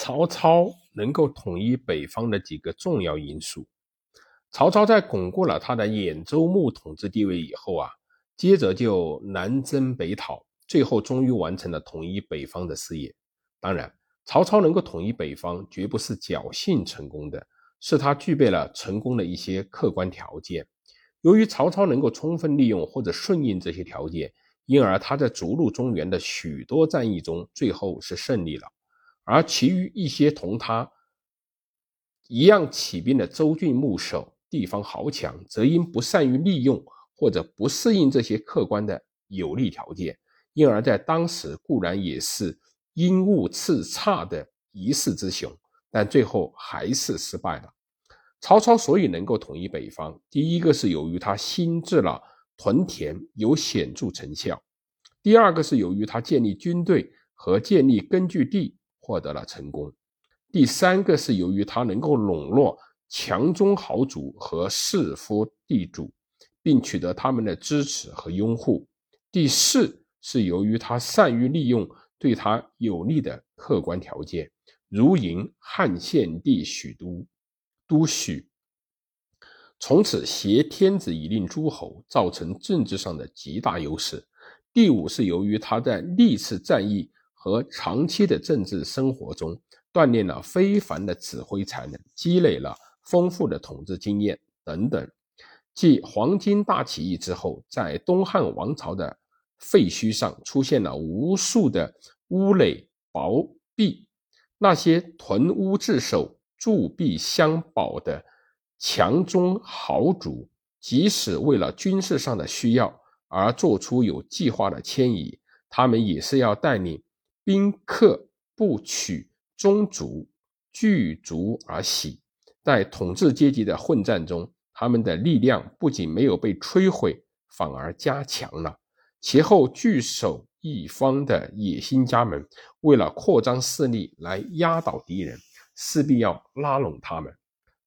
曹操能够统一北方的几个重要因素。曹操在巩固了他的兖州牧统治地位以后啊，接着就南征北讨，最后终于完成了统一北方的事业。当然，曹操能够统一北方，绝不是侥幸成功的，是他具备了成功的一些客观条件。由于曹操能够充分利用或者顺应这些条件，因而他在逐鹿中原的许多战役中，最后是胜利了。而其余一些同他一样起兵的州郡牧守、地方豪强，则因不善于利用或者不适应这些客观的有利条件，因而在当时固然也是因物次差的一世之雄，但最后还是失败了。曹操所以能够统一北方，第一个是由于他新治了屯田有显著成效，第二个是由于他建立军队和建立根据地。获得了成功。第三个是由于他能够笼络强中豪族和士夫地主，并取得他们的支持和拥护。第四是由于他善于利用对他有利的客观条件，如迎汉献帝许都都许，从此挟天子以令诸侯，造成政治上的极大优势。第五是由于他在历次战役。和长期的政治生活中，锻炼了非凡的指挥才能，积累了丰富的统治经验等等。继黄巾大起义之后，在东汉王朝的废墟上出现了无数的屋垒薄壁，那些屯屋自守、筑壁相保的强中豪族，即使为了军事上的需要而做出有计划的迁移，他们也是要带领。宾客不取宗族聚族而喜，在统治阶级的混战中，他们的力量不仅没有被摧毁，反而加强了。其后据守一方的野心家们，为了扩张势力来压倒敌人，势必要拉拢他们。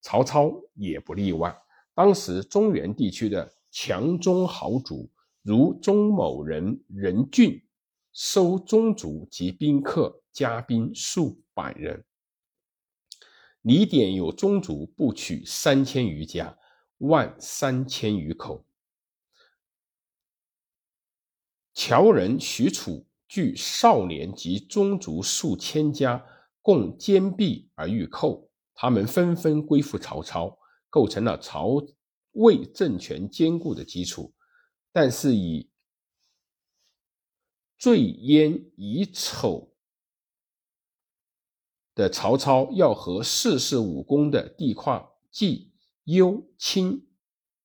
曹操也不例外。当时中原地区的强中豪族，如钟某人任俊。收宗族及宾客嘉宾数百人，李典有宗族不取三千余家，万三千余口。乔人许褚据少年及宗族数千家，共坚壁而欲寇，他们纷纷归附曹操，构成了曹魏政权坚固的基础。但是以罪焉以丑的曹操要和四世事武功的地跨冀幽青，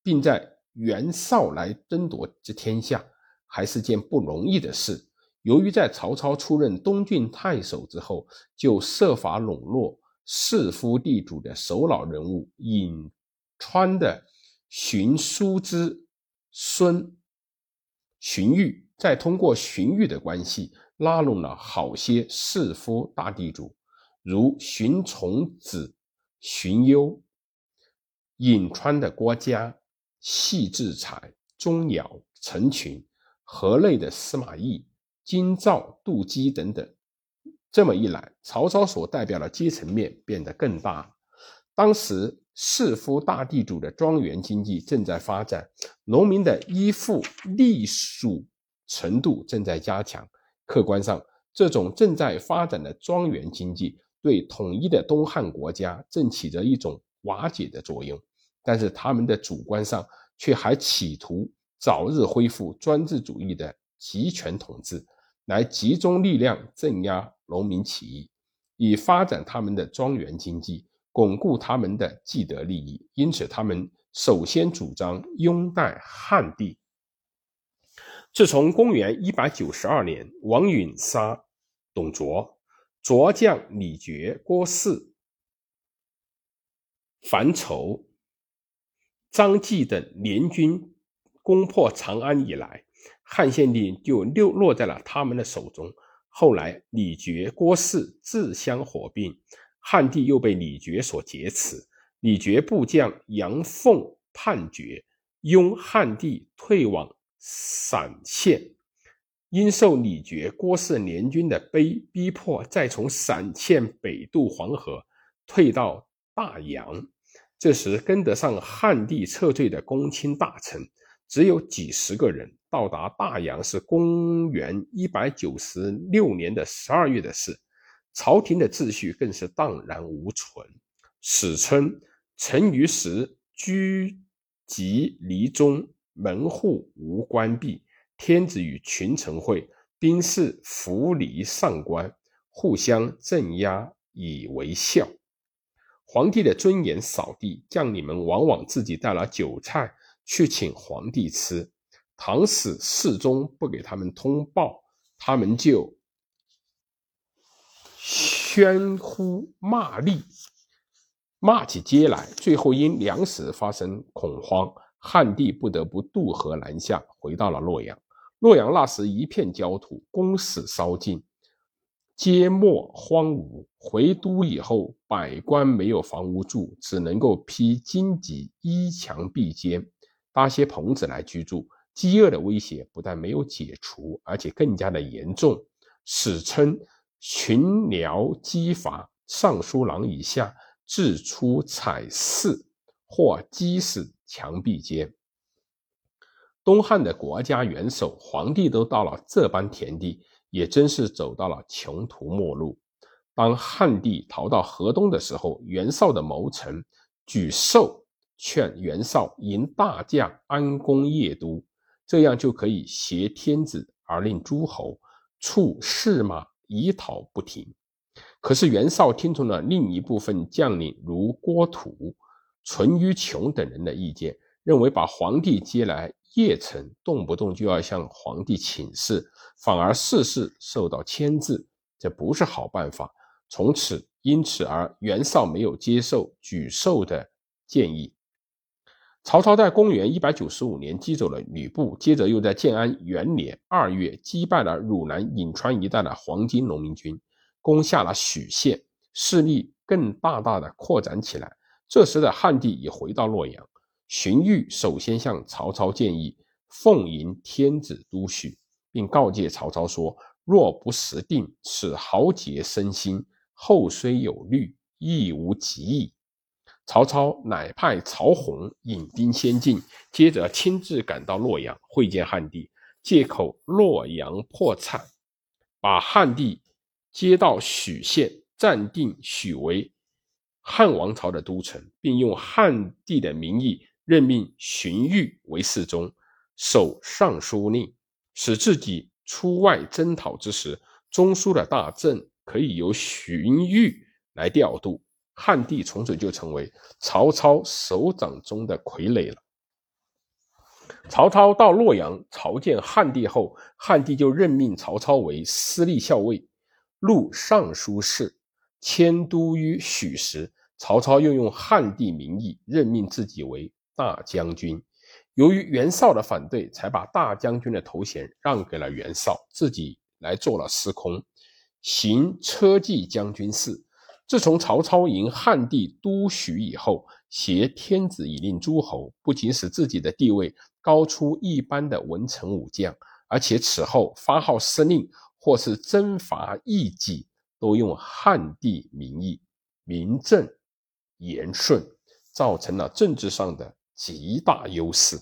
并在袁绍来争夺这天下，还是件不容易的事。由于在曹操出任东郡太守之后，就设法笼络士夫地主的首脑人物颍川的荀叔之孙荀彧。再通过荀彧的关系拉拢了好些士夫大地主，如荀从子、荀攸、颍川的郭嘉、戏志才、钟繇、陈群、河内的司马懿、京兆、杜基等等。这么一来，曹操所代表的阶层面变得更大。当时士夫大地主的庄园经济正在发展，农民的依附隶属。程度正在加强。客观上，这种正在发展的庄园经济对统一的东汉国家正起着一种瓦解的作用。但是，他们的主观上却还企图早日恢复专制主义的集权统治，来集中力量镇压农民起义，以发展他们的庄园经济，巩固他们的既得利益。因此，他们首先主张拥戴汉帝。自从公元一百九十二年，王允杀董卓，卓将李傕、郭汜、樊稠、张济等联军攻破长安以来，汉献帝就落落在了他们的手中。后来，李傕、郭汜自相火并，汉帝又被李傕所劫持。李傕部将杨凤叛决，拥汉帝退往。散县，因受李傕、郭汜联军的逼逼迫，再从陕县北渡黄河，退到大洋。这时跟得上汉帝撤退的公卿大臣只有几十个人。到达大洋是公元一百九十六年的十二月的事，朝廷的秩序更是荡然无存。史称陈于时居及离中，门户无关闭。天子与群臣会，兵士扶离上官，互相镇压以为孝。皇帝的尊严扫地，将领们往往自己带了酒菜去请皇帝吃。唐使侍中不给他们通报，他们就喧呼骂厉，骂起街来。最后因粮食发生恐慌，汉帝不得不渡河南下，回到了洛阳。洛阳那时一片焦土，宫室烧尽，街陌荒芜。回都以后，百官没有房屋住，只能够披荆棘，依墙壁间，搭些棚子来居住。饥饿的威胁不但没有解除，而且更加的严重。史称群僚饥乏，尚书郎以下自出采柿，或饥死墙壁间。东汉的国家元首、皇帝都到了这般田地，也真是走到了穷途末路。当汉帝逃到河东的时候，袁绍的谋臣沮授劝袁绍迎大将安公夜都，这样就可以挟天子而令诸侯，处士马以讨不停。可是袁绍听从了另一部分将领如郭图、淳于琼等人的意见，认为把皇帝接来。邺城动不动就要向皇帝请示，反而事事受到牵制，这不是好办法。从此，因此而袁绍没有接受沮授的建议。曹操在公元一百九十五年击走了吕布，接着又在建安元年二月击败了汝南颍川一带的黄巾农民军，攻下了许县，势力更大大的扩展起来。这时的汉帝已回到洛阳。荀彧首先向曹操建议奉迎天子都许，并告诫曹操说：“若不时定，此豪杰身心，后虽有虑，亦无及矣。”曹操乃派曹洪引兵先进，接着亲自赶到洛阳会见汉帝，借口洛阳破产，把汉帝接到许县，暂定许为汉王朝的都城，并用汉帝的名义。任命荀彧为侍中，守尚书令，使自己出外征讨之时，中枢的大政可以由荀彧来调度。汉帝从此就成为曹操手掌中的傀儡了。曹操到洛阳朝见汉帝后，汉帝就任命曹操为司隶校尉、录尚书事，迁都于许时。曹操又用汉帝名义任命自己为。大将军，由于袁绍的反对，才把大将军的头衔让给了袁绍，自己来做了司空，行车骑将军事。自从曹操迎汉帝都许以后，挟天子以令诸侯，不仅使自己的地位高出一般的文臣武将，而且此后发号施令或是征伐异己，都用汉帝名义，名正言顺，造成了政治上的。极大优势。